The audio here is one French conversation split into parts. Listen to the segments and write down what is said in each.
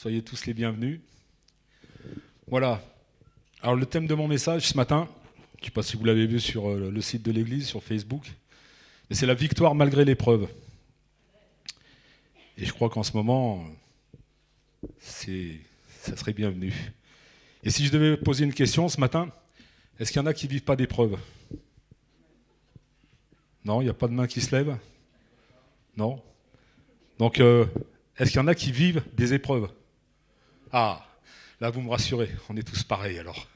Soyez tous les bienvenus. Voilà. Alors le thème de mon message ce matin, je ne sais pas si vous l'avez vu sur euh, le site de l'Église, sur Facebook, c'est la victoire malgré l'épreuve. Et je crois qu'en ce moment, c'est, ça serait bienvenu. Et si je devais poser une question ce matin, est-ce qu'il y en a qui ne vivent pas d'épreuve? Non, il n'y a pas de main qui se lève? Non Donc, euh, est-ce qu'il y en a qui vivent des épreuves? Ah, là vous me rassurez, on est tous pareils alors.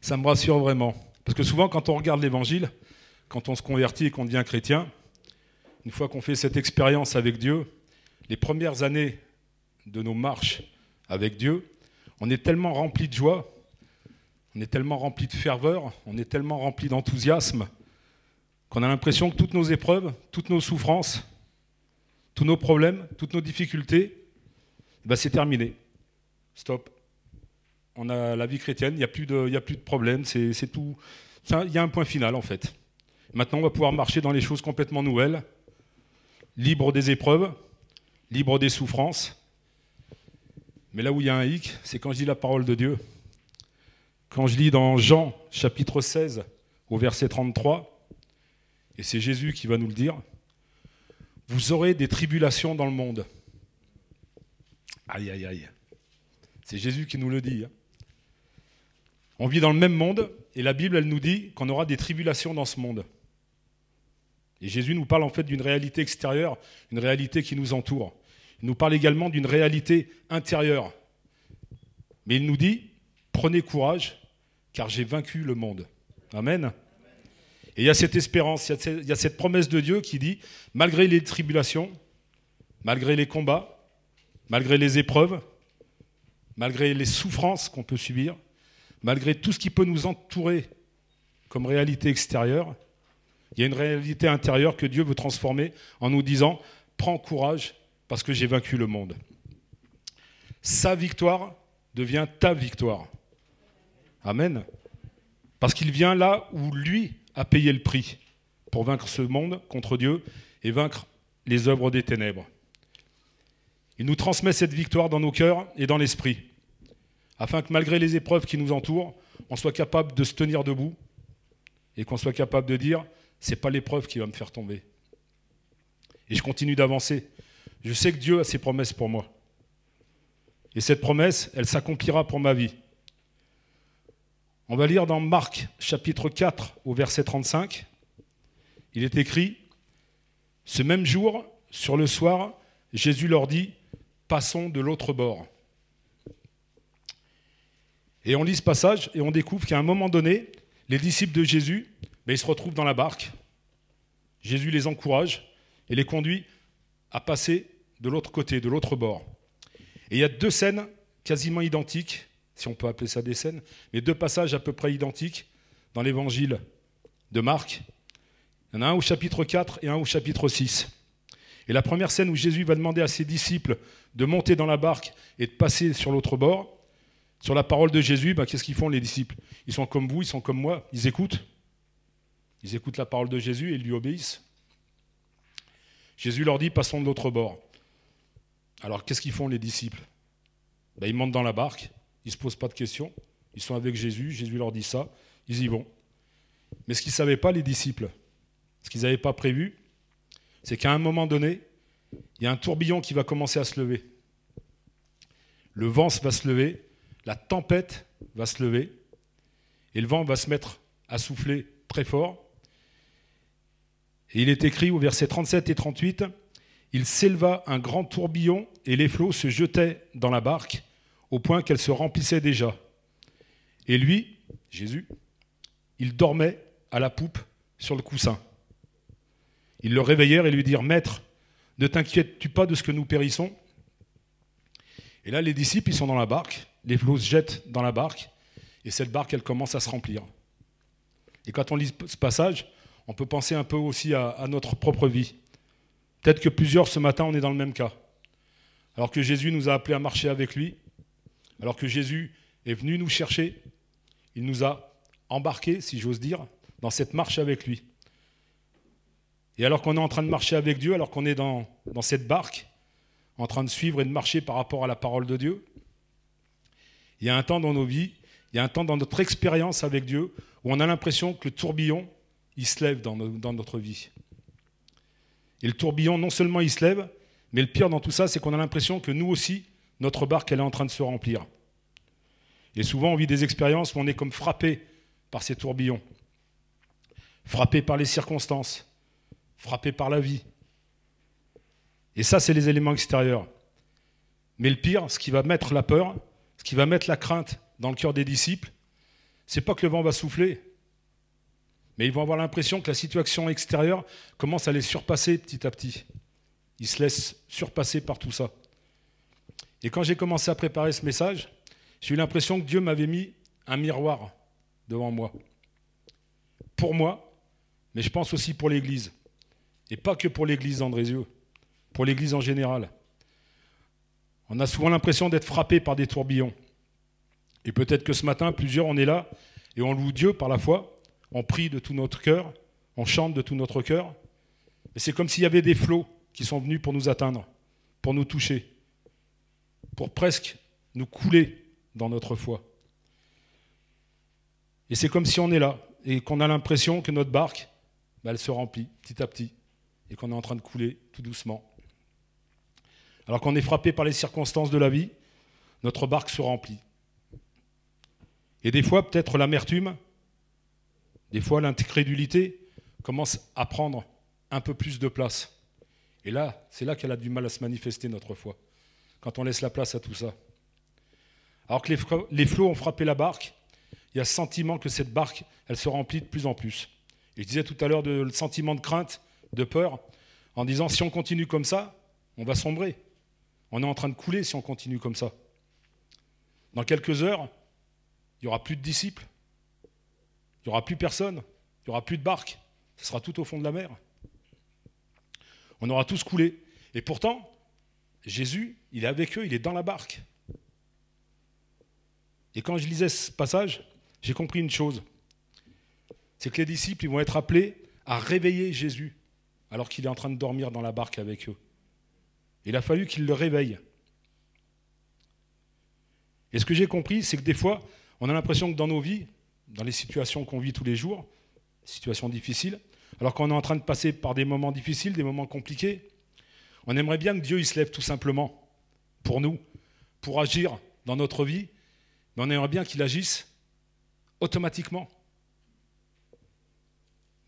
Ça me rassure vraiment. Parce que souvent quand on regarde l'évangile, quand on se convertit et qu'on devient chrétien, une fois qu'on fait cette expérience avec Dieu, les premières années de nos marches avec Dieu, on est tellement rempli de joie, on est tellement rempli de ferveur, on est tellement rempli d'enthousiasme, qu'on a l'impression que toutes nos épreuves, toutes nos souffrances, tous nos problèmes, toutes nos difficultés, eh ben, c'est terminé. Stop. On a la vie chrétienne, il n'y a, plus de, a plus de problème, c'est tout. Il y a un point final en fait. Maintenant, on va pouvoir marcher dans les choses complètement nouvelles, libre des épreuves, libre des souffrances, mais là où il y a un hic, c'est quand je lis la parole de Dieu. Quand je lis dans Jean chapitre 16 au verset 33, et c'est Jésus qui va nous le dire, vous aurez des tribulations dans le monde. Aïe, aïe, aïe. C'est Jésus qui nous le dit. Hein. On vit dans le même monde, et la Bible, elle nous dit qu'on aura des tribulations dans ce monde. Et Jésus nous parle en fait d'une réalité extérieure, une réalité qui nous entoure. Il nous parle également d'une réalité intérieure. Mais il nous dit, prenez courage, car j'ai vaincu le monde. Amen. Et il y a cette espérance, il y a cette promesse de Dieu qui dit, malgré les tribulations, malgré les combats, malgré les épreuves, malgré les souffrances qu'on peut subir, malgré tout ce qui peut nous entourer comme réalité extérieure, il y a une réalité intérieure que Dieu veut transformer en nous disant, prends courage, parce que j'ai vaincu le monde. Sa victoire devient ta victoire. Amen. Parce qu'il vient là où lui a payé le prix pour vaincre ce monde contre Dieu et vaincre les œuvres des ténèbres. Il nous transmet cette victoire dans nos cœurs et dans l'esprit, afin que malgré les épreuves qui nous entourent, on soit capable de se tenir debout et qu'on soit capable de dire, c'est pas l'épreuve qui va me faire tomber. Et je continue d'avancer je sais que Dieu a ses promesses pour moi. Et cette promesse, elle s'accomplira pour ma vie. On va lire dans Marc chapitre 4 au verset 35. Il est écrit, Ce même jour, sur le soir, Jésus leur dit, Passons de l'autre bord. Et on lit ce passage et on découvre qu'à un moment donné, les disciples de Jésus, ben, ils se retrouvent dans la barque. Jésus les encourage et les conduit à passer de l'autre côté, de l'autre bord. Et il y a deux scènes quasiment identiques, si on peut appeler ça des scènes, mais deux passages à peu près identiques dans l'évangile de Marc. Il y en a un au chapitre 4 et un au chapitre 6. Et la première scène où Jésus va demander à ses disciples de monter dans la barque et de passer sur l'autre bord, sur la parole de Jésus, bah, qu'est-ce qu'ils font les disciples? Ils sont comme vous, ils sont comme moi, ils écoutent. Ils écoutent la parole de Jésus et ils lui obéissent. Jésus leur dit, passons de l'autre bord. Alors qu'est-ce qu'ils font les disciples? Ben, Ils montent dans la barque, ils ne se posent pas de questions, ils sont avec Jésus, Jésus leur dit ça, ils y vont. Mais ce qu'ils ne savaient pas, les disciples, ce qu'ils n'avaient pas prévu, c'est qu'à un moment donné, il y a un tourbillon qui va commencer à se lever. Le vent va se lever, la tempête va se lever, et le vent va se mettre à souffler très fort. Et il est écrit au verset 37 et 38, il s'éleva un grand tourbillon et les flots se jetaient dans la barque au point qu'elle se remplissait déjà. Et lui, Jésus, il dormait à la poupe sur le coussin. Ils le réveillèrent et lui dirent Maître, ne t'inquiètes-tu pas de ce que nous périssons? Et là, les disciples, ils sont dans la barque, les flots se jettent dans la barque, et cette barque, elle commence à se remplir. Et quand on lit ce passage, on peut penser un peu aussi à, à notre propre vie. Peut-être que plusieurs ce matin, on est dans le même cas. Alors que Jésus nous a appelés à marcher avec lui, alors que Jésus est venu nous chercher, il nous a embarqués, si j'ose dire, dans cette marche avec lui. Et alors qu'on est en train de marcher avec Dieu, alors qu'on est dans, cette barque, en train de suivre et de marcher par rapport à la parole de Dieu. Il y a un temps dans nos vies, il y a un temps dans notre expérience avec Dieu où on a l'impression que le tourbillon, il se lève dans, dans notre vie. Et le tourbillon, non seulement il se lève, mais le pire dans tout ça, c'est qu'on a l'impression que nous aussi, notre barque, elle est en train de se remplir. Et souvent, on vit des expériences où on est comme frappé par ces tourbillons, frappé par les circonstances, frappé par la vie. Et ça, c'est les éléments extérieurs. Mais le pire, ce qui va mettre la peur, ce qui va mettre la crainte dans le cœur des disciples, c'est pas que le vent va souffler, mais ils vont avoir l'impression que la situation extérieure commence à les surpasser petit à petit. Ils se laissent surpasser par tout ça. Et quand j'ai commencé à préparer ce message, j'ai eu l'impression que Dieu m'avait mis un miroir devant moi. Pour moi, mais je pense aussi pour l'Église. Et pas que pour l'Église d'Andrézieux, pour l'Église en général. On a souvent l'impression d'être frappé par des tourbillons. Et peut-être que ce matin, plusieurs, on est là et on loue Dieu par la foi, on prie de tout notre cœur, on chante de tout notre cœur. Et c'est comme s'il y avait des flots qui sont venus pour nous atteindre, pour nous toucher, pour presque nous couler dans notre foi. Et c'est comme si on est là et qu'on a l'impression que notre barque, bah, elle se remplit petit à petit et qu'on est en train de couler tout doucement. Alors qu'on est frappé par les circonstances de la vie, notre barque se remplit. Et des fois, peut-être l'amertume, des fois l'incrédulité commence à prendre un peu plus de place. Et là, c'est là qu'elle a du mal à se manifester, notre foi, quand on laisse la place à tout ça. Alors que les flots ont frappé la barque, il y a le sentiment que cette barque, elle se remplit de plus en plus. Et je disais tout à l'heure le sentiment de crainte, de peur, en disant si on continue comme ça, on va sombrer. On est en train de couler si on continue comme ça. Dans quelques heures, il n'y aura plus de disciples, il n'y aura plus personne, il n'y aura plus de barque, ce sera tout au fond de la mer. On aura tous coulé. Et pourtant, Jésus, il est avec eux, il est dans la barque. Et quand je lisais ce passage, j'ai compris une chose. C'est que les disciples, vont être appelés à réveiller Jésus alors qu'il est en train de dormir dans la barque avec eux. Il a fallu qu'ils le réveillent. Et ce que j'ai compris, c'est que des fois, on a l'impression que dans nos vies, dans les situations qu'on vit tous les jours, situations difficiles, alors qu'on est en train de passer par des moments difficiles, des moments compliqués, on aimerait bien que Dieu il se lève tout simplement pour nous, pour agir dans notre vie mais on aimerait bien qu'il agisse automatiquement.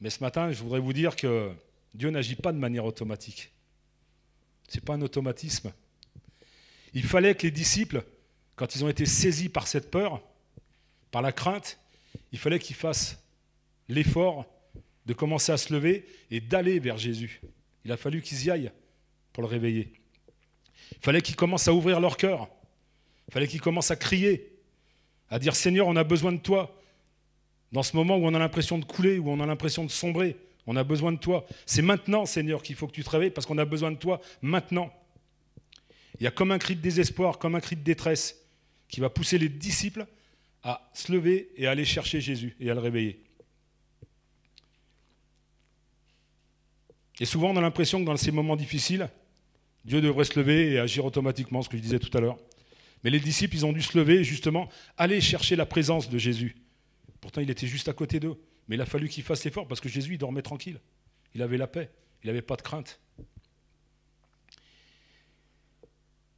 Mais ce matin, je voudrais vous dire que Dieu n'agit pas de manière automatique. Ce n'est pas un automatisme. Il fallait que les disciples, quand ils ont été saisis par cette peur, par la crainte, il fallait qu'ils fassent l'effort de commencer à se lever et d'aller vers Jésus. Il a fallu qu'ils y aillent pour le réveiller. Il fallait qu'ils commencent à ouvrir leur cœur. Il fallait qu'ils commencent à crier à dire Seigneur, on a besoin de toi. Dans ce moment où on a l'impression de couler, où on a l'impression de sombrer, on a besoin de toi. C'est maintenant, Seigneur, qu'il faut que tu te réveilles parce qu'on a besoin de toi maintenant. Il y a comme un cri de désespoir, comme un cri de détresse qui va pousser les disciples à se lever et à aller chercher Jésus et à le réveiller. Et souvent, on a l'impression que dans ces moments difficiles, Dieu devrait se lever et agir automatiquement, ce que je disais tout à l'heure. Mais les disciples, ils ont dû se lever justement aller chercher la présence de Jésus. Pourtant, il était juste à côté d'eux. Mais il a fallu qu'ils fassent l'effort parce que Jésus, il dormait tranquille. Il avait la paix. Il n'avait pas de crainte.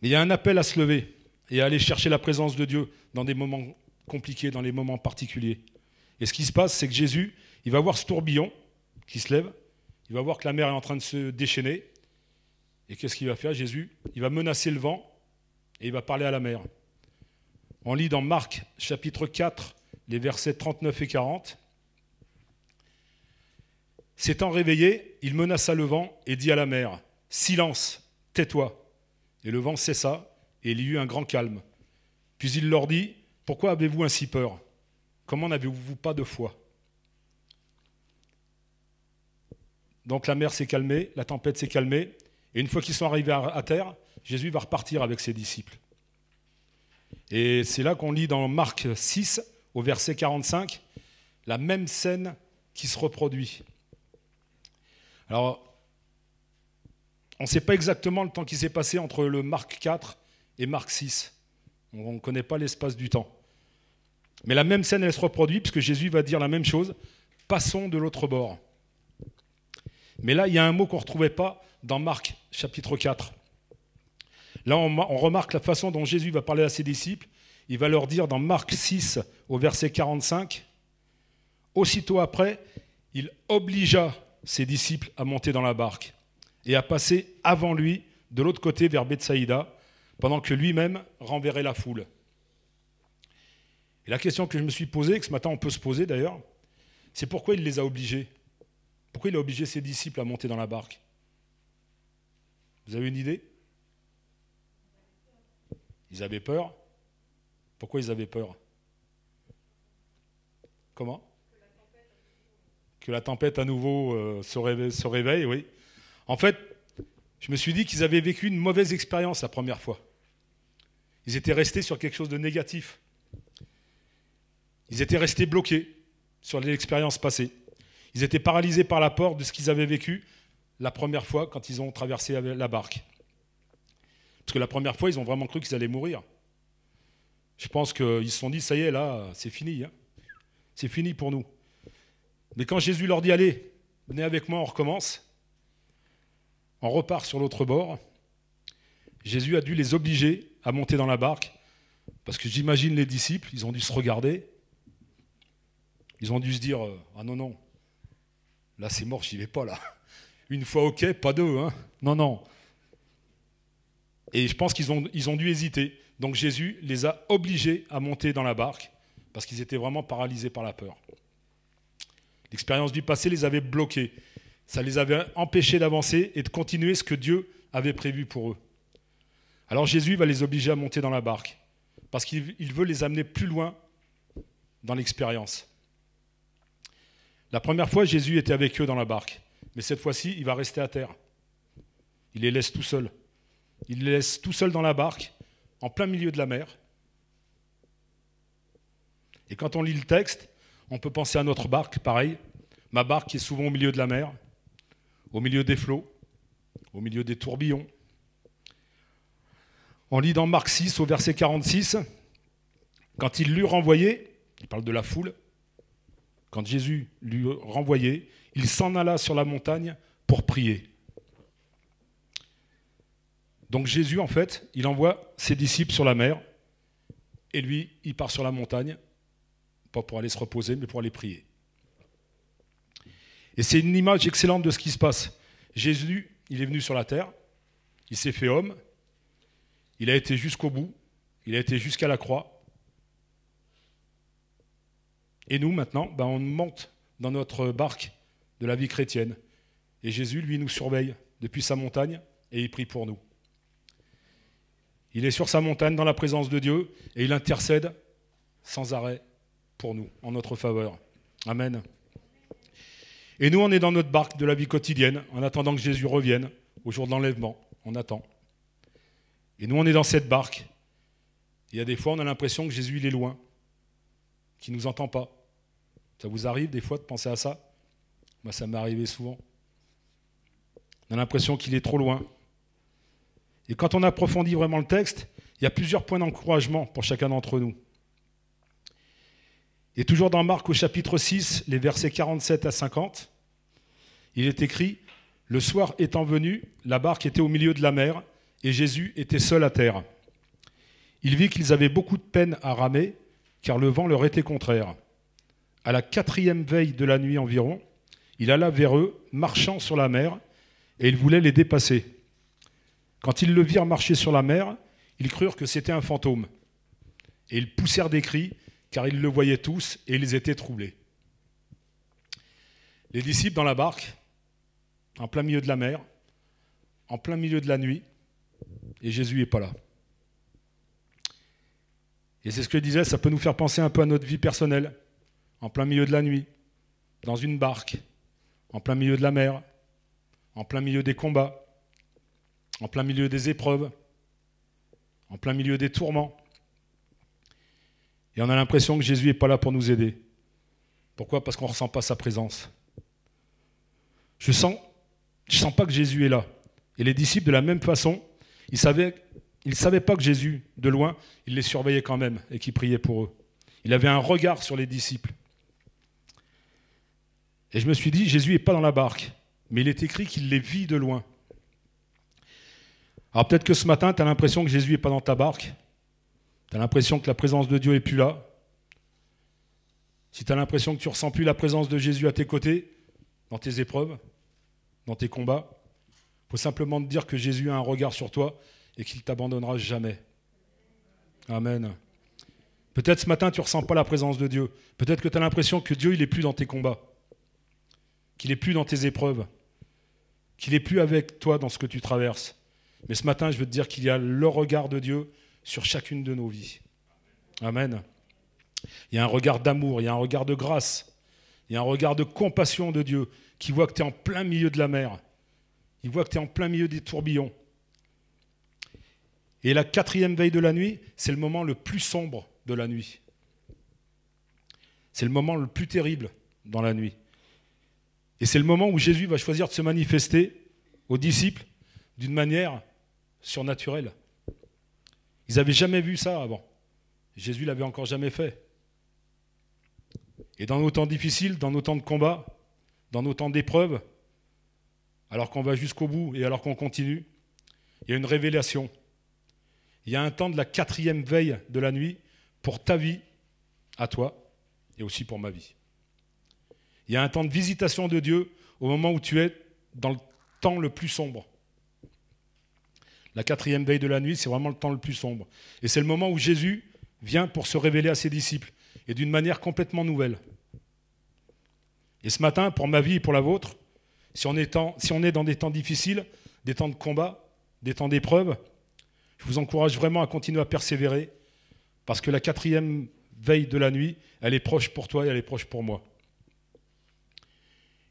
Il y a un appel à se lever et à aller chercher la présence de Dieu dans des moments compliqués, dans les moments particuliers. Et ce qui se passe, c'est que Jésus, il va voir ce tourbillon qui se lève, il va voir que la mer est en train de se déchaîner. Et qu'est-ce qu'il va faire, Jésus? Il va menacer le vent et il va parler à la mer. On lit dans Marc chapitre 4, les versets 39 et 40. S'étant réveillé, il menaça le vent et dit à la mer, Silence, tais-toi. Et le vent cessa, et il y eut un grand calme. Puis il leur dit, Pourquoi avez-vous ainsi peur? Comment n'avez-vous pas de foi? Donc la mer s'est calmée, la tempête s'est calmée, et une fois qu'ils sont arrivés à terre, Jésus va repartir avec ses disciples. Et c'est là qu'on lit dans Marc 6, au verset 45, la même scène qui se reproduit. Alors, on ne sait pas exactement le temps qui s'est passé entre le Marc 4 et Marc 6. On ne connaît pas l'espace du temps. Mais la même scène, elle se reproduit, puisque Jésus va dire la même chose. Passons de l'autre bord. Mais là, il y a un mot qu'on ne retrouvait pas dans Marc chapitre 4. Là, on, on, remarque la façon dont Jésus va parler à ses disciples. Il va leur dire dans Marc 6 au verset 45, Aussitôt après, il obligea ses disciples à monter dans la barque et à passer avant lui de l'autre côté vers Bethsaïda, pendant que lui-même renverrait la foule. Et la question que je me suis posée, que ce matin on peut se poser d'ailleurs, c'est pourquoi il les a obligés? Pourquoi il a obligé ses disciples à monter dans la barque? Vous avez une idée? Ils avaient peur? Pourquoi ils avaient peur? Comment? Que la tempête à nouveau euh, se, réveille, oui. En fait, je me suis dit qu'ils avaient vécu une mauvaise expérience la première fois. Ils étaient restés sur quelque chose de négatif. Ils étaient restés bloqués sur l'expérience passée. Ils étaient paralysés par la peur de ce qu'ils avaient vécu la première fois quand ils ont traversé la barque. Parce que la première fois, ils ont vraiment cru qu'ils allaient mourir. Je pense qu'ils se sont dit, ça y est, là, c'est fini. Hein. C'est fini pour nous. Mais quand Jésus leur dit, allez, venez avec moi, on recommence, on repart sur l'autre bord, Jésus a dû les obliger à monter dans la barque, parce que j'imagine les disciples, ils ont dû se regarder, ils ont dû se dire euh, Ah non, non, là c'est mort, j'y vais pas là. Une fois ok, pas deux, hein. Non, non. Et je pense qu'ils ont, ont dû hésiter. Donc Jésus les a obligés à monter dans la barque parce qu'ils étaient vraiment paralysés par la peur. L'expérience du passé les avait bloqués. Ça les avait empêchés d'avancer et de continuer ce que Dieu avait prévu pour eux. Alors Jésus va les obliger à monter dans la barque parce qu'il veut les amener plus loin dans l'expérience. La première fois, Jésus était avec eux dans la barque, mais cette fois-ci, il va rester à terre. Il les laisse tout seuls. Il les laisse tout seuls dans la barque, en plein milieu de la mer. Et quand on lit le texte, on peut penser à notre barque, pareil. Ma barque est souvent au milieu de la mer, au milieu des flots, au milieu des tourbillons. On lit dans Marc 6 au verset 46, quand il l'eut renvoyé, il parle de la foule, quand Jésus lui renvoyé, il s'en alla sur la montagne pour prier. Donc Jésus, en fait, il envoie ses disciples sur la mer, et lui, il part sur la montagne, pas pour aller se reposer, mais pour aller prier. Et c'est une image excellente de ce qui se passe. Jésus, il est venu sur la terre, il s'est fait homme, il a été jusqu'au bout, il a été jusqu'à la croix, et nous, maintenant, ben, on monte dans notre barque de la vie chrétienne. Et Jésus, lui, nous surveille depuis sa montagne et il prie pour nous. Il est sur sa montagne dans la présence de Dieu et il intercède sans arrêt pour nous, en notre faveur. Amen. Et nous, on est dans notre barque de la vie quotidienne, en attendant que Jésus revienne au jour de l'enlèvement. On attend. Et nous, on est dans cette barque. Il y a des fois, on a l'impression que Jésus, il est loin, qu'il ne nous entend pas. Ça vous arrive des fois de penser à ça? Moi, ça m'est arrivé souvent. On a l'impression qu'il est trop loin. Et quand on approfondit vraiment le texte, il y a plusieurs points d'encouragement pour chacun d'entre nous. Et toujours dans Marc au chapitre 6, les versets 47 à 50, il est écrit, Le soir étant venu, la barque était au milieu de la mer, et Jésus était seul à terre. Il vit qu'ils avaient beaucoup de peine à ramer, car le vent leur était contraire. À la quatrième veille de la nuit environ, il alla vers eux, marchant sur la mer, et il voulait les dépasser. Quand ils le virent marcher sur la mer, ils crurent que c'était un fantôme. Et ils poussèrent des cris, car ils le voyaient tous, et ils étaient troublés. Les disciples dans la barque, en plein milieu de la mer, en plein milieu de la nuit, et Jésus n'est pas là. Et c'est ce que je disais, ça peut nous faire penser un peu à notre vie personnelle en plein milieu de la nuit, dans une barque, en plein milieu de la mer, en plein milieu des combats, en plein milieu des épreuves, en plein milieu des tourments. Et on a l'impression que Jésus n'est pas là pour nous aider. Pourquoi? Parce qu'on ne ressent pas sa présence. Je sens, je sens pas que Jésus est là. Et les disciples, de la même façon, ils savaient, ils savaient pas que Jésus, de loin, il les surveillait quand même et qu'il priait pour eux. Il avait un regard sur les disciples. Et je me suis dit, Jésus n'est pas dans la barque, mais il est écrit qu'il les vit de loin. Alors peut-être que ce matin, tu as l'impression que Jésus n'est pas dans ta barque. Tu as l'impression que la présence de Dieu n'est plus là. Si tu as l'impression que tu ressens plus la présence de Jésus à tes côtés, dans tes épreuves, dans tes combats, il faut simplement te dire que Jésus a un regard sur toi et qu'il ne t'abandonnera jamais. Amen. Peut-être ce matin, tu ne ressens pas la présence de Dieu. Peut-être que tu as l'impression que Dieu, il n'est plus dans tes combats, qu'il n'est plus dans tes épreuves, qu'il n'est plus avec toi dans ce que tu traverses. Mais ce matin, je veux te dire qu'il y a le regard de Dieu sur chacune de nos vies. Amen. Il y a un regard d'amour, il y a un regard de grâce, il y a un regard de compassion de Dieu qui voit que tu es en plein milieu de la mer. Il voit que tu es en plein milieu des tourbillons. Et la quatrième veille de la nuit, c'est le moment le plus sombre de la nuit. C'est le moment le plus terrible dans la nuit. Et c'est le moment où Jésus va choisir de se manifester aux disciples d'une manière surnaturelle. Ils n'avaient jamais vu ça avant. Jésus l'avait encore jamais fait. Et dans nos temps difficiles, dans nos temps de combat, dans nos temps d'épreuve, alors qu'on va jusqu'au bout et alors qu'on continue, il y a une révélation. Il y a un temps de la quatrième veille de la nuit pour ta vie, à toi, et aussi pour ma vie. Il y a un temps de visitation de Dieu au moment où tu es dans le temps le plus sombre. La quatrième veille de la nuit, c'est vraiment le temps le plus sombre. Et c'est le moment où Jésus vient pour se révéler à ses disciples, et d'une manière complètement nouvelle. Et ce matin, pour ma vie et pour la vôtre, si on est, dans des temps difficiles, des temps de combat, des temps d'épreuve, je vous encourage vraiment à continuer à persévérer, parce que la quatrième veille de la nuit, elle est proche pour toi et elle est proche pour moi.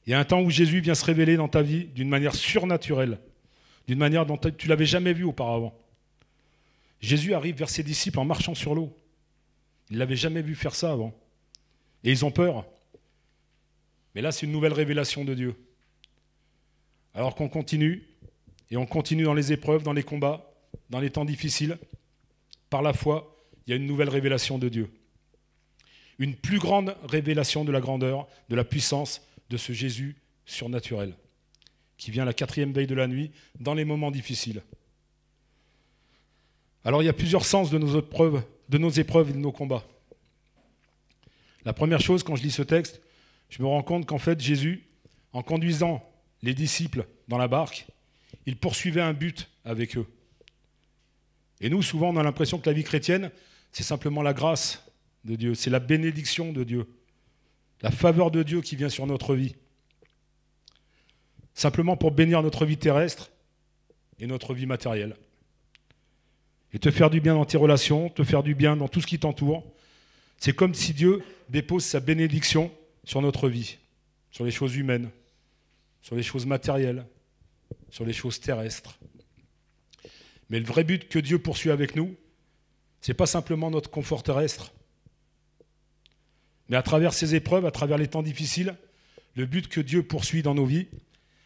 Il y a un temps où Jésus vient se révéler dans ta vie d'une manière surnaturelle, d'une manière dont tu l'avais jamais vu auparavant. Jésus arrive vers ses disciples en marchant sur l'eau. Ils ne l'avaient jamais vu faire ça avant. Et ils ont peur. Mais là, c'est une nouvelle révélation de Dieu. Alors qu'on continue, et on continue dans les épreuves, dans les combats, dans les temps difficiles, par la foi, il y a une nouvelle révélation de Dieu. Une plus grande révélation de la grandeur, de la puissance de ce Jésus surnaturel, qui vient la quatrième veille de la nuit, dans les moments difficiles. Alors il y a plusieurs sens de nos épreuves, de nos épreuves et de nos combats. La première chose, quand je lis ce texte, je me rends compte qu'en fait, Jésus, en conduisant les disciples dans la barque, il poursuivait un but avec eux. Et nous, souvent, on a l'impression que la vie chrétienne, c'est simplement la grâce de Dieu, c'est la bénédiction de Dieu, la faveur de Dieu qui vient sur notre vie. Simplement pour bénir notre vie terrestre et notre vie matérielle. Et te faire du bien dans tes relations, te faire du bien dans tout ce qui t'entoure. C'est comme si Dieu dépose sa bénédiction sur notre vie, sur les choses humaines, sur les choses matérielles, sur les choses terrestres. Mais le vrai but que Dieu poursuit avec nous, ce n'est pas simplement notre confort terrestre. Mais à travers ces épreuves, à travers les temps difficiles, le but que Dieu poursuit dans nos vies,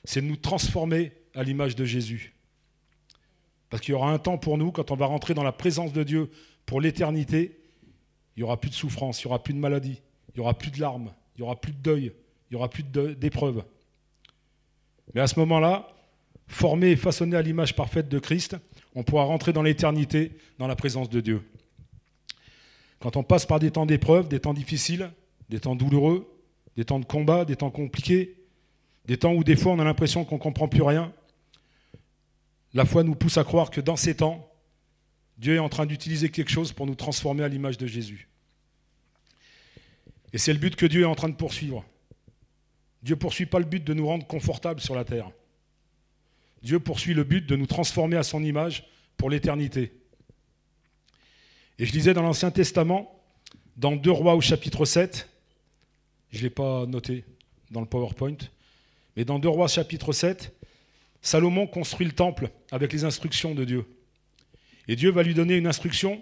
c'est de nous transformer à l'image de Jésus. Parce qu'il y aura un temps pour nous, quand on va rentrer dans la présence de Dieu pour l'éternité, il n'y aura plus de souffrance, il n'y aura plus de maladie, il n'y aura plus de larmes, il n'y aura plus de deuil, il n'y aura plus d'épreuves. Mais à ce moment-là, formé et façonné à l'image parfaite de Christ, on pourra rentrer dans l'éternité, dans la présence de Dieu. Quand on passe par des temps d'épreuve, des temps difficiles, des temps douloureux, des temps de combat, des temps compliqués, des temps où des fois on a l'impression qu'on ne comprend plus rien, la foi nous pousse à croire que dans ces temps, Dieu est en train d'utiliser quelque chose pour nous transformer à l'image de Jésus. Et c'est le but que Dieu est en train de poursuivre. Dieu poursuit pas le but de nous rendre confortables sur la terre. Dieu poursuit le but de nous transformer à son image pour l'éternité. Et je lisais dans l'Ancien Testament, dans 2 Rois au chapitre 7, je ne l'ai pas noté dans le PowerPoint, mais dans 2 Rois chapitre 7, Salomon construit le temple avec les instructions de Dieu. Et Dieu va lui donner une instruction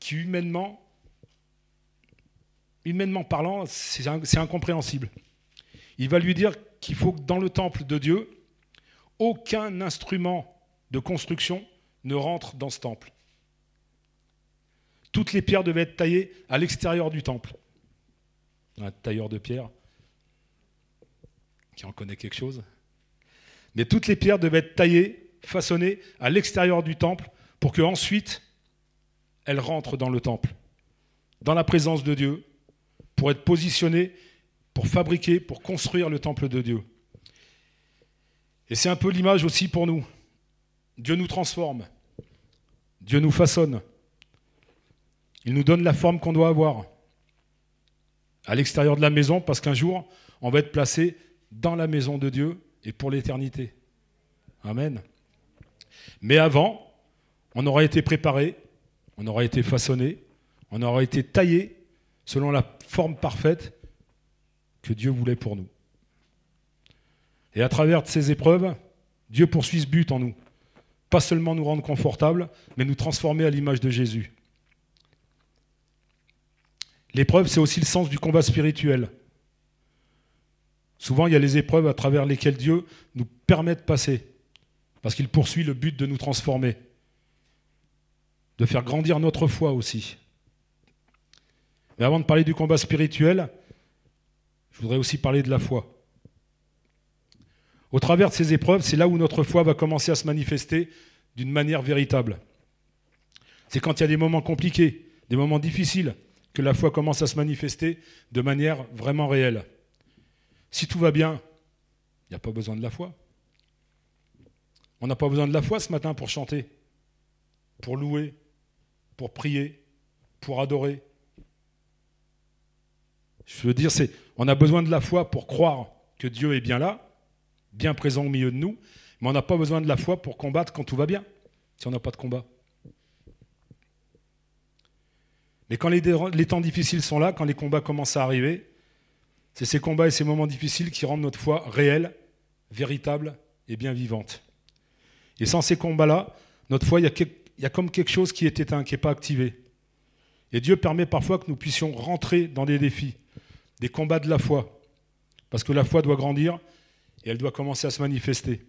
qui humainement humainement parlant, c'est incompréhensible. Il va lui dire qu'il faut que dans le temple de Dieu, aucun instrument de construction ne rentre dans ce temple. Toutes les pierres devaient être taillées à l'extérieur du temple. Un tailleur de pierre qui en connaît quelque chose. Mais toutes les pierres devaient être taillées, façonnées à l'extérieur du temple pour que ensuite elles rentrent dans le temple, dans la présence de Dieu, pour être positionnées, pour fabriquer, pour construire le temple de Dieu. Et c'est un peu l'image aussi pour nous. Dieu nous transforme, Dieu nous façonne, il nous donne la forme qu'on doit avoir à l'extérieur de la maison, parce qu'un jour, on va être placé dans la maison de Dieu et pour l'éternité. Amen. Mais avant, on aura été préparé, on aura été façonné, on aura été taillé selon la forme parfaite que Dieu voulait pour nous. Et à travers ces épreuves, Dieu poursuit ce but en nous. Pas seulement nous rendre confortables, mais nous transformer à l'image de Jésus. L'épreuve, c'est aussi le sens du combat spirituel. Souvent, il y a les épreuves à travers lesquelles Dieu nous permet de passer, parce qu'il poursuit le but de nous transformer, de faire grandir notre foi aussi. Mais avant de parler du combat spirituel, je voudrais aussi parler de la foi. Au travers de ces épreuves, c'est là où notre foi va commencer à se manifester d'une manière véritable. C'est quand il y a des moments compliqués, des moments difficiles, que la foi commence à se manifester de manière vraiment réelle. Si tout va bien, il n'y a pas besoin de la foi. On n'a pas besoin de la foi ce matin pour chanter, pour louer, pour prier, pour adorer. Je veux dire, c'est, on a besoin de la foi pour croire que Dieu est bien là, bien présent au milieu de nous, mais on n'a pas besoin de la foi pour combattre quand tout va bien, si on n'a pas de combat. Mais quand les, temps difficiles sont là, quand les combats commencent à arriver, c'est ces combats et ces moments difficiles qui rendent notre foi réelle, véritable et bien vivante. Et sans ces combats-là, notre foi, il y, a comme quelque chose qui est éteint, qui n'est pas activé. Et Dieu permet parfois que nous puissions rentrer dans des défis, des combats de la foi. Parce que la foi doit grandir et elle doit commencer à se manifester.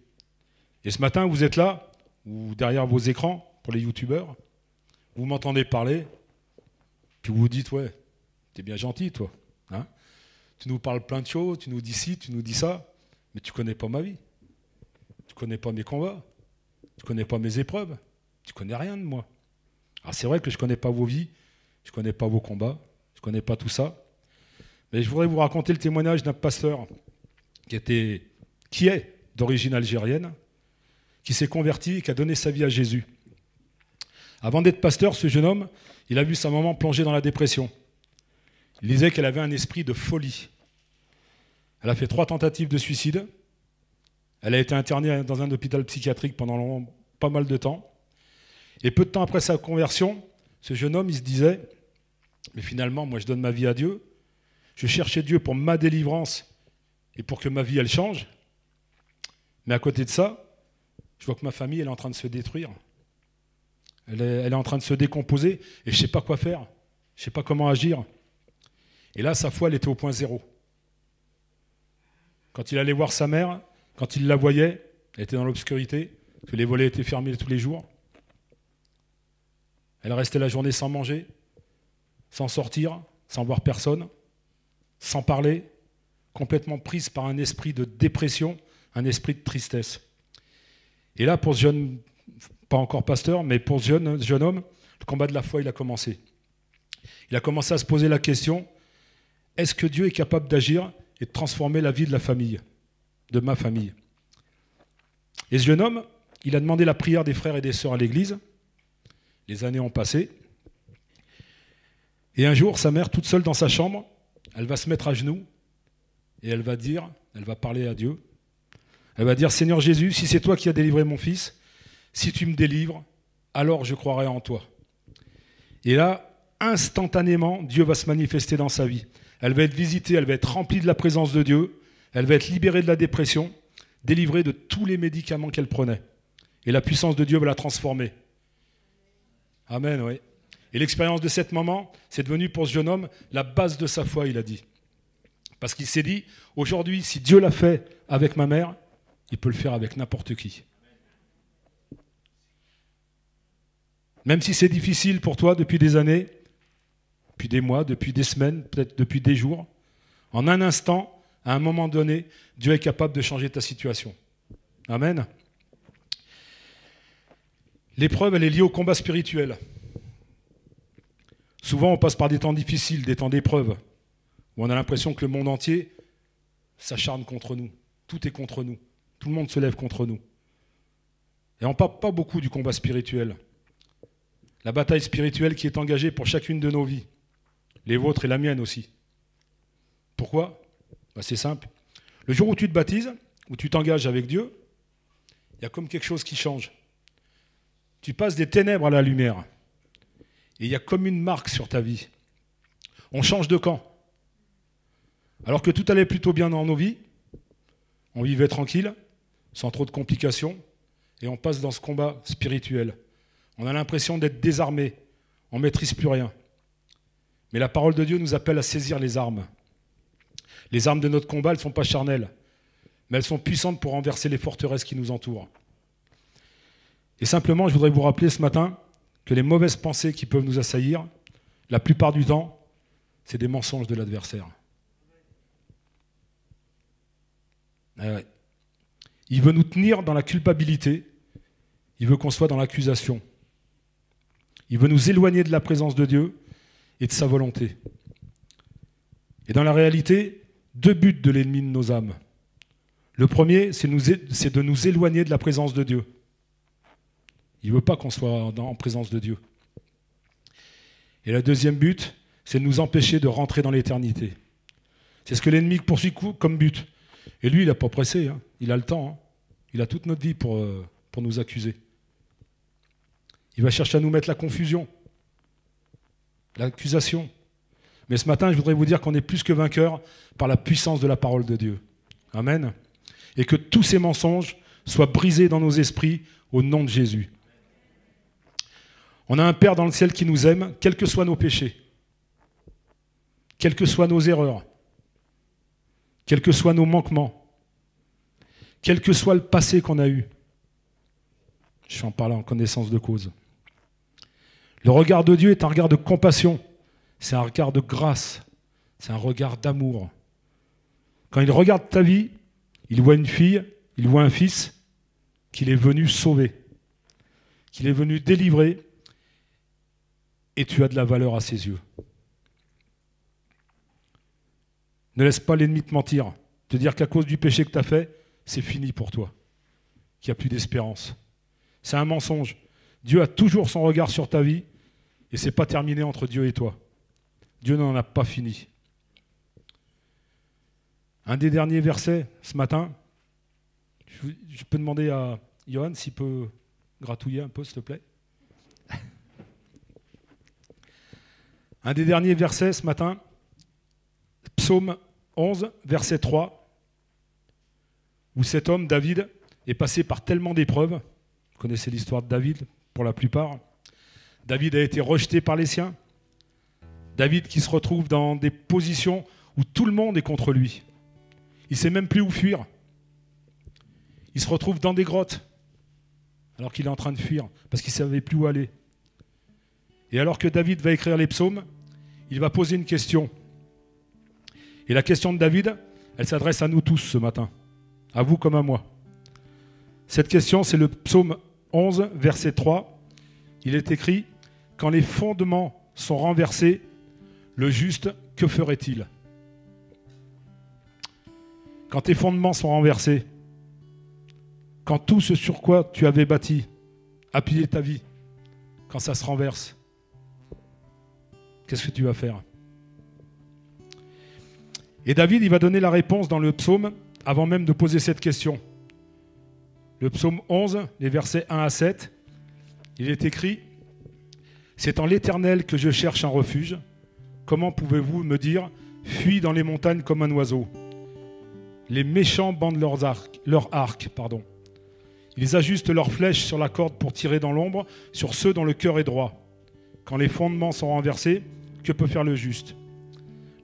Et ce matin, vous êtes là, ou derrière vos écrans, pour les youtubeurs, vous m'entendez parler, puis vous vous dites, ouais, t'es bien gentil, toi. Tu nous parles plein de choses, tu nous dis ci, tu nous dis ça, mais tu connais pas ma vie. Tu connais pas mes combats. Tu connais pas mes épreuves. Tu connais rien de moi. Alors c'est vrai que je connais pas vos vies, je connais pas vos combats, je connais pas tout ça. Mais je voudrais vous raconter le témoignage d'un pasteur qui, était, qui est d'origine algérienne, qui s'est converti et qui a donné sa vie à Jésus. Avant d'être pasteur, ce jeune homme, il a vu sa maman plonger dans la dépression. Il disait qu'elle avait un esprit de folie. Elle a fait trois tentatives de suicide. Elle a été internée dans un hôpital psychiatrique pendant pas mal de temps. Et peu de temps après sa conversion, ce jeune homme, il se disait, mais finalement, moi je donne ma vie à Dieu. Je cherchais Dieu pour ma délivrance et pour que ma vie, elle change. Mais à côté de ça, je vois que ma famille, elle est en train de se détruire. Elle est, en train de se décomposer et je ne sais pas quoi faire. Je ne sais pas comment agir. Et là, sa foi, elle était au point zéro. Quand il allait voir sa mère, quand il la voyait, elle était dans l'obscurité, que les volets étaient fermés tous les jours. Elle restait la journée sans manger, sans sortir, sans voir personne, sans parler, complètement prise par un esprit de dépression, un esprit de tristesse. Et là, pour ce jeune pas encore pasteur, mais pour ce jeune, jeune homme, le combat de la foi, il a commencé. Il a commencé à se poser la question, est-ce que Dieu est capable d'agir et de transformer la vie de la famille, de ma famille? Et ce jeune homme, il a demandé la prière des frères et des sœurs à l'église. Les années ont passé. Et un jour, sa mère, toute seule dans sa chambre, elle va se mettre à genoux et elle va dire, elle va parler à Dieu. Elle va dire, Seigneur Jésus, si c'est toi qui as délivré mon fils, si tu me délivres, alors je croirai en toi. Et là, instantanément, Dieu va se manifester dans sa vie. Elle va être visitée, elle va être remplie de la présence de Dieu, elle va être libérée de la dépression, délivrée de tous les médicaments qu'elle prenait. Et la puissance de Dieu va la transformer. Amen, oui. Et l'expérience de cet moment, c'est devenu pour ce jeune homme la base de sa foi, il a dit. Parce qu'il s'est dit, aujourd'hui, si Dieu l'a fait avec ma mère, il peut le faire avec n'importe qui. Même si c'est difficile pour toi depuis des années, depuis des mois, depuis des semaines, peut-être depuis des jours, en un instant, à un moment donné, Dieu est capable de changer ta situation. Amen. L'épreuve, elle est liée au combat spirituel. Souvent, on passe par des temps difficiles, des temps d'épreuve, où on a l'impression que le monde entier s'acharne contre nous. Tout est contre nous. Tout le monde se lève contre nous. Et on ne parle pas beaucoup du combat spirituel. La bataille spirituelle qui est engagée pour chacune de nos vies. Les vôtres et la mienne aussi. Pourquoi? Bah, C'est simple. Le jour où tu te baptises, où tu t'engages avec Dieu, il y a comme quelque chose qui change. Tu passes des ténèbres à la lumière. Et il y a comme une marque sur ta vie. On change de camp. Alors que tout allait plutôt bien dans nos vies, on vivait tranquille, sans trop de complications, et on passe dans ce combat spirituel. On a l'impression d'être désarmé, on ne maîtrise plus rien. Mais la parole de Dieu nous appelle à saisir les armes. Les armes de notre combat, elles ne sont pas charnelles, mais elles sont puissantes pour renverser les forteresses qui nous entourent. Et simplement, je voudrais vous rappeler ce matin que les mauvaises pensées qui peuvent nous assaillir, la plupart du temps, c'est des mensonges de l'adversaire. Ah il veut nous tenir dans la culpabilité, il veut qu'on soit dans l'accusation. Il veut nous éloigner de la présence de Dieu et de sa volonté. Et dans la réalité, deux buts de l'ennemi de nos âmes. Le premier, c'est de nous éloigner de la présence de Dieu. Il ne veut pas qu'on soit en présence de Dieu. Et le deuxième but, c'est de nous empêcher de rentrer dans l'éternité. C'est ce que l'ennemi poursuit comme but. Et lui, il n'a pas pressé, hein. il a le temps. Hein. Il a toute notre vie pour, euh, pour nous accuser. Il va chercher à nous mettre la confusion, l'accusation. Mais ce matin, je voudrais vous dire qu'on est plus que vainqueurs par la puissance de la parole de Dieu. Amen. Et que tous ces mensonges soient brisés dans nos esprits au nom de Jésus. On a un Père dans le ciel qui nous aime, quels que soient nos péchés, quelles que soient nos erreurs, quels que soient nos manquements, quel que soit le passé qu'on a eu. Je suis en parlant en connaissance de cause. Le regard de Dieu est un regard de compassion, c'est un regard de grâce, c'est un regard d'amour. Quand il regarde ta vie, il voit une fille, il voit un fils qu'il est venu sauver, qu'il est venu délivrer, et tu as de la valeur à ses yeux. Ne laisse pas l'ennemi te mentir, te dire qu'à cause du péché que tu as fait, c'est fini pour toi, qu'il n'y a plus d'espérance. C'est un mensonge. Dieu a toujours son regard sur ta vie et ce n'est pas terminé entre Dieu et toi. Dieu n'en a pas fini. Un des derniers versets ce matin, je peux demander à Johan s'il peut gratouiller un peu, s'il te plaît. Un des derniers versets ce matin, psaume 11, verset 3, où cet homme, David, est passé par tellement d'épreuves. Vous connaissez l'histoire de David pour la plupart. David a été rejeté par les siens. David qui se retrouve dans des positions où tout le monde est contre lui. Il ne sait même plus où fuir. Il se retrouve dans des grottes alors qu'il est en train de fuir parce qu'il ne savait plus où aller. Et alors que David va écrire les psaumes, il va poser une question. Et la question de David, elle s'adresse à nous tous ce matin, à vous comme à moi. Cette question, c'est le psaume 11, verset 3. Il est écrit, Quand les fondements sont renversés, le juste, que ferait-il? Quand tes fondements sont renversés, quand tout ce sur quoi tu avais bâti, appuyé ta vie, quand ça se renverse, qu'est-ce que tu vas faire? Et David, il va donner la réponse dans le psaume avant même de poser cette question. Le psaume 11, les versets 1 à 7, il est écrit C'est en l'Éternel que je cherche un refuge. Comment pouvez-vous me dire Fuis dans les montagnes comme un oiseau Les méchants bandent leurs arcs, leur arc, pardon. Ils ajustent leurs flèches sur la corde pour tirer dans l'ombre sur ceux dont le cœur est droit. Quand les fondements sont renversés, que peut faire le juste?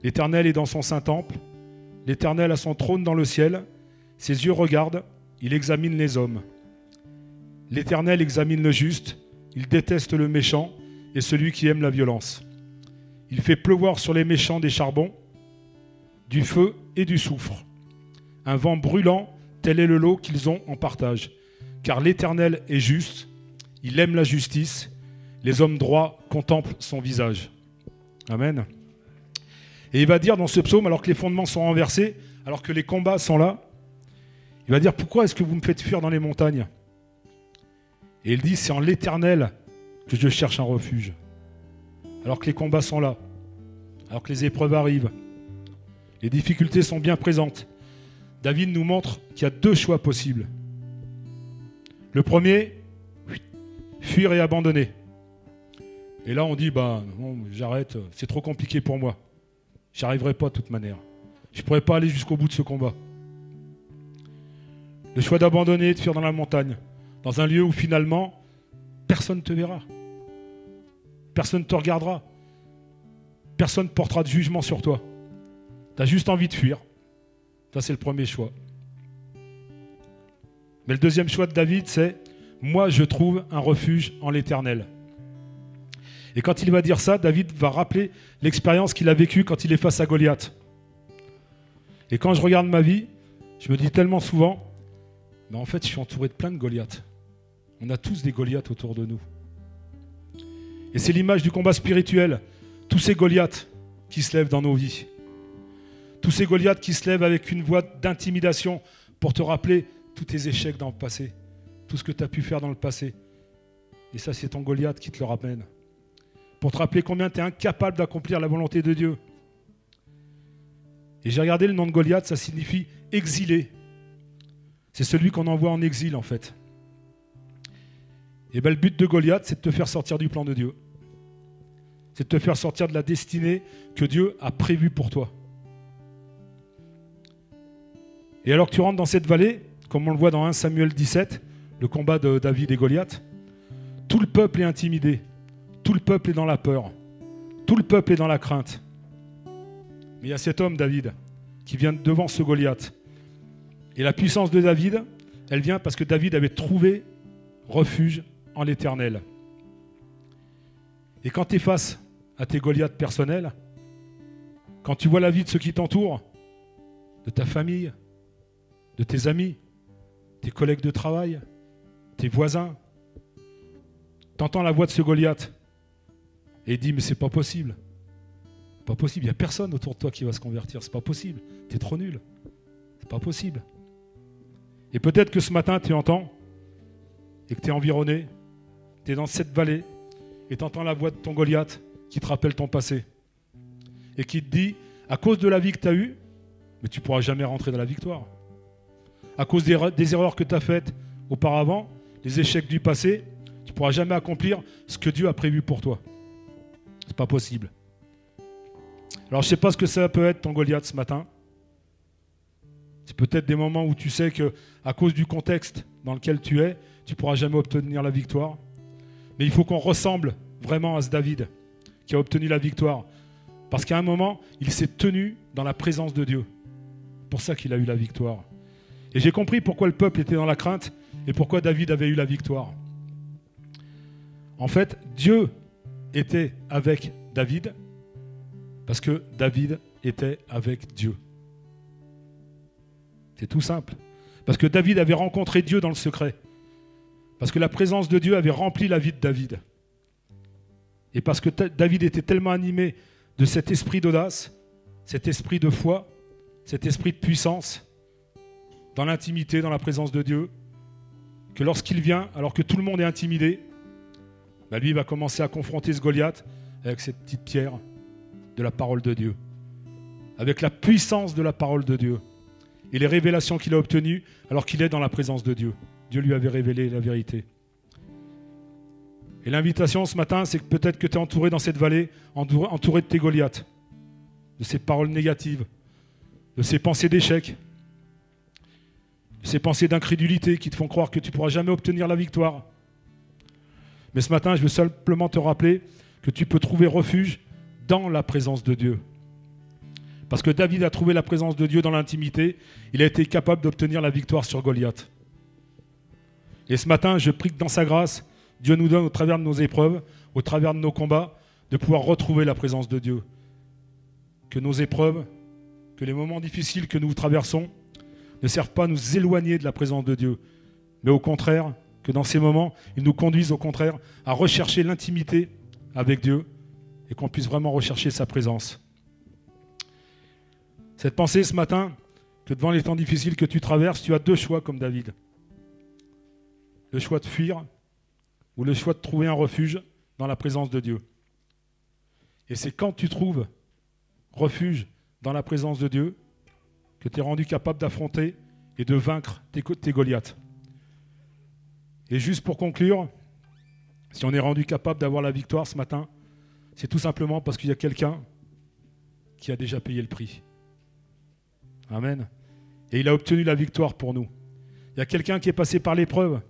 L'Éternel est dans son saint temple, l'Éternel a son trône dans le ciel, ses yeux regardent, il examine les hommes. L'Éternel examine le juste, il déteste le méchant et celui qui aime la violence. Il fait pleuvoir sur les méchants des charbons, du feu et du soufre. Un vent brûlant, tel est le lot qu'ils ont en partage. Car l'Éternel est juste, il aime la justice, les hommes droits contemplent son visage. Amen. Et il va dire dans ce psaume, alors que les fondements sont renversés, alors que les combats sont là, il va dire pourquoi est-ce que vous me faites fuir dans les montagnes? Et il dit c'est en l'Éternel que je cherche un refuge. Alors que les combats sont là, alors que les épreuves arrivent, les difficultés sont bien présentes. David nous montre qu'il y a deux choix possibles. Le premier, fuir et abandonner. Et là, on dit, bah, j'arrête, c'est trop compliqué pour moi. J'y arriverai pas de toute manière. Je ne pourrais pas aller jusqu'au bout de ce combat. Le choix d'abandonner, de fuir dans la montagne, dans un lieu où finalement, personne ne te verra. Personne ne te regardera. Personne ne portera de jugement sur toi. Tu as juste envie de fuir. Ça, c'est le premier choix. Mais le deuxième choix de David, c'est Moi, je trouve un refuge en l'éternel. Et quand il va dire ça, David va rappeler l'expérience qu'il a vécue quand il est face à Goliath. Et quand je regarde ma vie, je me dis tellement souvent Mais en fait, je suis entouré de plein de Goliaths. On a tous des Goliaths autour de nous. Et c'est l'image du combat spirituel. Tous ces Goliaths qui se lèvent dans nos vies. Tous ces Goliaths qui se lèvent avec une voix d'intimidation pour te rappeler tous tes échecs dans le passé, tout ce que tu as pu faire dans le passé. Et ça, c'est ton Goliath qui te le ramène. Pour te rappeler combien tu es incapable d'accomplir la volonté de Dieu. Et j'ai regardé le nom de Goliath, ça signifie exilé. C'est celui qu'on envoie en exil, en fait. Et bien, le but de Goliath, c'est de te faire sortir du plan de Dieu. C'est de te faire sortir de la destinée que Dieu a prévue pour toi. Et alors que tu rentres dans cette vallée, comme on le voit dans 1 Samuel 17, le combat de David et Goliath, tout le peuple est intimidé, tout le peuple est dans la peur, tout le peuple est dans la crainte. Mais il y a cet homme, David, qui vient devant ce Goliath. Et la puissance de David, elle vient parce que David avait trouvé refuge en l'éternel. Et quand tu es face à tes Goliaths personnels, quand tu vois la vie de ceux qui t'entourent, de ta famille, de tes amis, tes collègues de travail, tes voisins. T'entends la voix de ce Goliath et dit mais c'est pas possible. Pas possible, il n'y a personne autour de toi qui va se convertir, c'est pas possible. Tu es trop nul. C'est pas possible. Et peut-être que ce matin tu entends et que tu es environné, tu es dans cette vallée et tu entends la voix de ton Goliath qui te rappelle ton passé et qui te dit à cause de la vie que tu as eue, mais tu pourras jamais rentrer dans la victoire à cause des, erreurs que tu as faites auparavant, les échecs du passé, tu ne pourras jamais accomplir ce que Dieu a prévu pour toi. C'est pas possible. Alors je ne sais pas ce que ça peut être ton Goliath ce matin. C'est peut-être des moments où tu sais que à cause du contexte dans lequel tu es, tu ne pourras jamais obtenir la victoire. Mais il faut qu'on ressemble vraiment à ce David qui a obtenu la victoire. Parce qu'à un moment, il s'est tenu dans la présence de Dieu. Pour ça qu'il a eu la victoire. Et j'ai compris pourquoi le peuple était dans la crainte et pourquoi David avait eu la victoire. En fait, Dieu était avec David parce que David était avec Dieu. C'est tout simple. Parce que David avait rencontré Dieu dans le secret. Parce que la présence de Dieu avait rempli la vie de David. Et parce que David était tellement animé de cet esprit d'audace, cet esprit de foi, cet esprit de puissance, dans l'intimité, dans la présence de Dieu, que lorsqu'il vient, alors que tout le monde est intimidé, bah, lui va commencer à confronter ce Goliath avec cette petite pierre de la parole de Dieu, avec la puissance de la parole de Dieu et les révélations qu'il a obtenues alors qu'il est dans la présence de Dieu. Dieu lui avait révélé la vérité. Et l'invitation ce matin, c'est que peut-être que tu es entouré dans cette vallée, entouré de tes Goliaths, de ces paroles négatives, de ces pensées d'échec, ces pensées d'incrédulité qui te font croire que tu ne pourras jamais obtenir la victoire. Mais ce matin, je veux simplement te rappeler que tu peux trouver refuge dans la présence de Dieu. Parce que David a trouvé la présence de Dieu dans l'intimité, il a été capable d'obtenir la victoire sur Goliath. Et ce matin, je prie que dans sa grâce, Dieu nous donne au travers de nos épreuves, au travers de nos combats, de pouvoir retrouver la présence de Dieu. Que nos épreuves, que les moments difficiles que nous traversons ne servent pas à nous éloigner de la présence de Dieu, mais au contraire, que dans ces moments, ils nous conduisent au contraire à rechercher l'intimité avec Dieu et qu'on puisse vraiment rechercher sa présence. Cette pensée ce matin, que devant les temps difficiles que tu traverses, tu as deux choix comme David. Le choix de fuir ou le choix de trouver un refuge dans la présence de Dieu. Et c'est quand tu trouves refuge dans la présence de Dieu que tu es rendu capable d'affronter et de vaincre tes, tes Goliaths. Et juste pour conclure, si on est rendu capable d'avoir la victoire ce matin, c'est tout simplement parce qu'il y a quelqu'un qui a déjà payé le prix. Amen. Et il a obtenu la victoire pour nous. Il y a quelqu'un qui est passé par l'épreuve,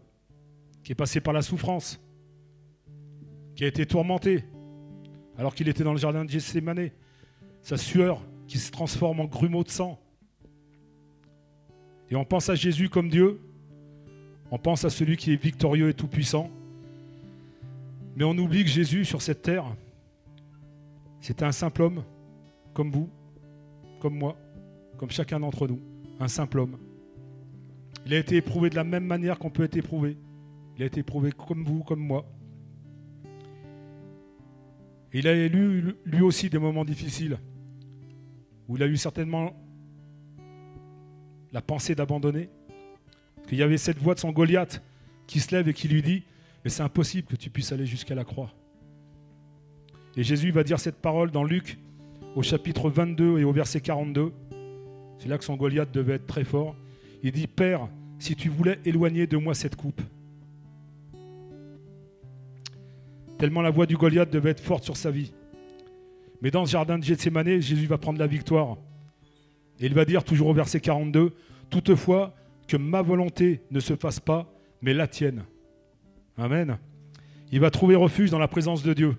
qui est passé par la souffrance, qui a été tourmenté, alors qu'il était dans le jardin de Gethsemane. Sa sueur qui se transforme en grumeaux de sang. Et on pense à Jésus comme Dieu, on pense à celui qui est victorieux et tout-puissant, mais on oublie que Jésus, sur cette terre, c'était un simple homme, comme vous, comme moi, comme chacun d'entre nous, un simple homme. Il a été éprouvé de la même manière qu'on peut être éprouvé. Il a été éprouvé comme vous, comme moi. Il a eu lui aussi des moments difficiles, où il a eu certainement la pensée d'abandonner. Qu'il y avait cette voix de son Goliath qui se lève et qui lui dit, mais c'est impossible que tu puisses aller jusqu'à la croix. Et Jésus va dire cette parole dans Luc au chapitre 22 et au verset 42. C'est là que son Goliath devait être très fort. Il dit, Père, si tu voulais éloigner de moi cette coupe. Tellement la voix du Goliath devait être forte sur sa vie. Mais dans ce jardin de Gethsemane, Jésus va prendre la victoire. Et il va dire toujours au verset 42, Toutefois, que ma volonté ne se fasse pas, mais la tienne. Amen. Il va trouver refuge dans la présence de Dieu.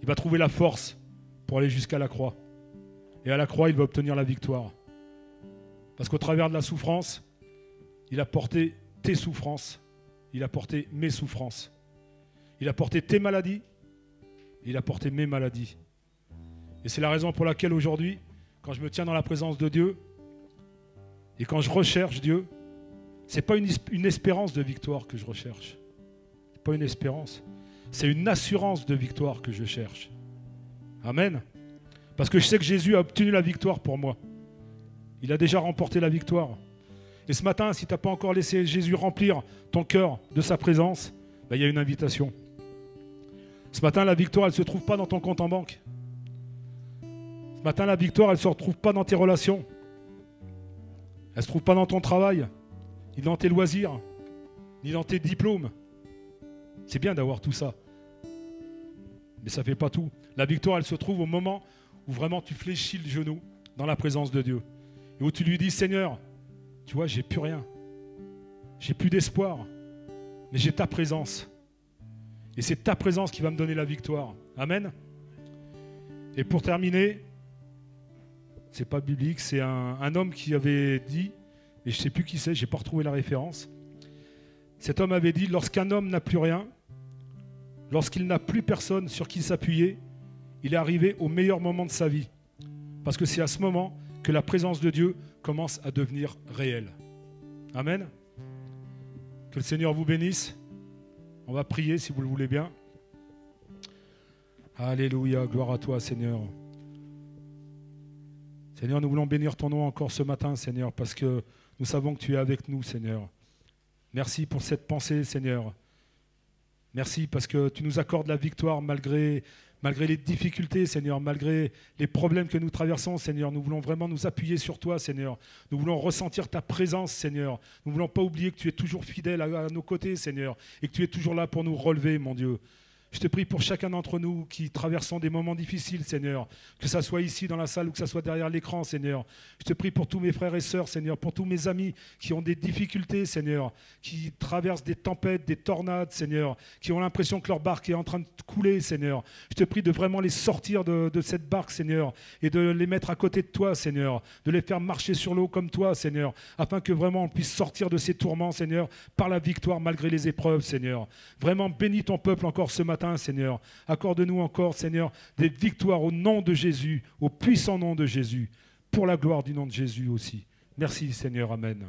Il va trouver la force pour aller jusqu'à la croix. Et à la croix, il va obtenir la victoire. Parce qu'au travers de la souffrance, il a porté tes souffrances, il a porté mes souffrances. Il a porté tes maladies, il a porté mes maladies. Et c'est la raison pour laquelle aujourd'hui, quand je me tiens dans la présence de Dieu, et quand je recherche Dieu, ce n'est pas une, espérance de victoire que je recherche. Pas une espérance. C'est une assurance de victoire que je cherche. Amen. Parce que je sais que Jésus a obtenu la victoire pour moi. Il a déjà remporté la victoire. Et ce matin, si tu n'as pas encore laissé Jésus remplir ton cœur de sa présence, ben, il y a une invitation. Ce matin, la victoire, elle ne se trouve pas dans ton compte en banque. Ce matin, la victoire, elle ne se retrouve pas dans tes relations. Elle ne se trouve pas dans ton travail, ni dans tes loisirs, ni dans tes diplômes. C'est bien d'avoir tout ça. Mais ça ne fait pas tout. La victoire, elle se trouve au moment où vraiment tu fléchis le genou dans la présence de Dieu. Et où tu lui dis, Seigneur, tu vois, j'ai plus rien. J'ai plus d'espoir. Mais j'ai ta présence. Et c'est ta présence qui va me donner la victoire. Amen. Et pour terminer, c'est pas biblique, c'est un, homme qui avait dit, et je ne sais plus qui c'est, j'ai pas retrouvé la référence. Cet homme avait dit lorsqu'un homme n'a plus rien, lorsqu'il n'a plus personne sur qui s'appuyer, il est arrivé au meilleur moment de sa vie. Parce que c'est à ce moment que la présence de Dieu commence à devenir réelle. Amen. Que le Seigneur vous bénisse. On va prier si vous le voulez bien. Alléluia, gloire à toi Seigneur. Seigneur, nous voulons bénir ton nom encore ce matin, Seigneur, parce que nous savons que tu es avec nous, Seigneur. Merci pour cette pensée, Seigneur. Merci parce que tu nous accordes la victoire malgré, malgré les difficultés, Seigneur, malgré les problèmes que nous traversons, Seigneur. Nous voulons vraiment nous appuyer sur toi, Seigneur. Nous voulons ressentir ta présence, Seigneur. Nous ne voulons pas oublier que tu es toujours fidèle à, à nos côtés, Seigneur, et que tu es toujours là pour nous relever, mon Dieu. Je te prie pour chacun d'entre nous qui traversons des moments difficiles, Seigneur, que ça soit ici dans la salle ou que ça soit derrière l'écran, Seigneur. Je te prie pour tous mes frères et sœurs, Seigneur, pour tous mes amis qui ont des difficultés, Seigneur, qui traversent des tempêtes, des tornades, Seigneur, qui ont l'impression que leur barque est en train de couler, Seigneur. Je te prie de vraiment les sortir de, cette barque, Seigneur, et de les mettre à côté de toi, Seigneur, de les faire marcher sur l'eau comme toi, Seigneur, afin que vraiment on puisse sortir de ces tourments, Seigneur, par la victoire malgré les épreuves, Seigneur. Vraiment, bénis ton peuple encore ce Seigneur. Accorde-nous encore, Seigneur, des victoires au nom de Jésus, au puissant nom de Jésus, pour la gloire du nom de Jésus aussi. Merci, Seigneur. Amen.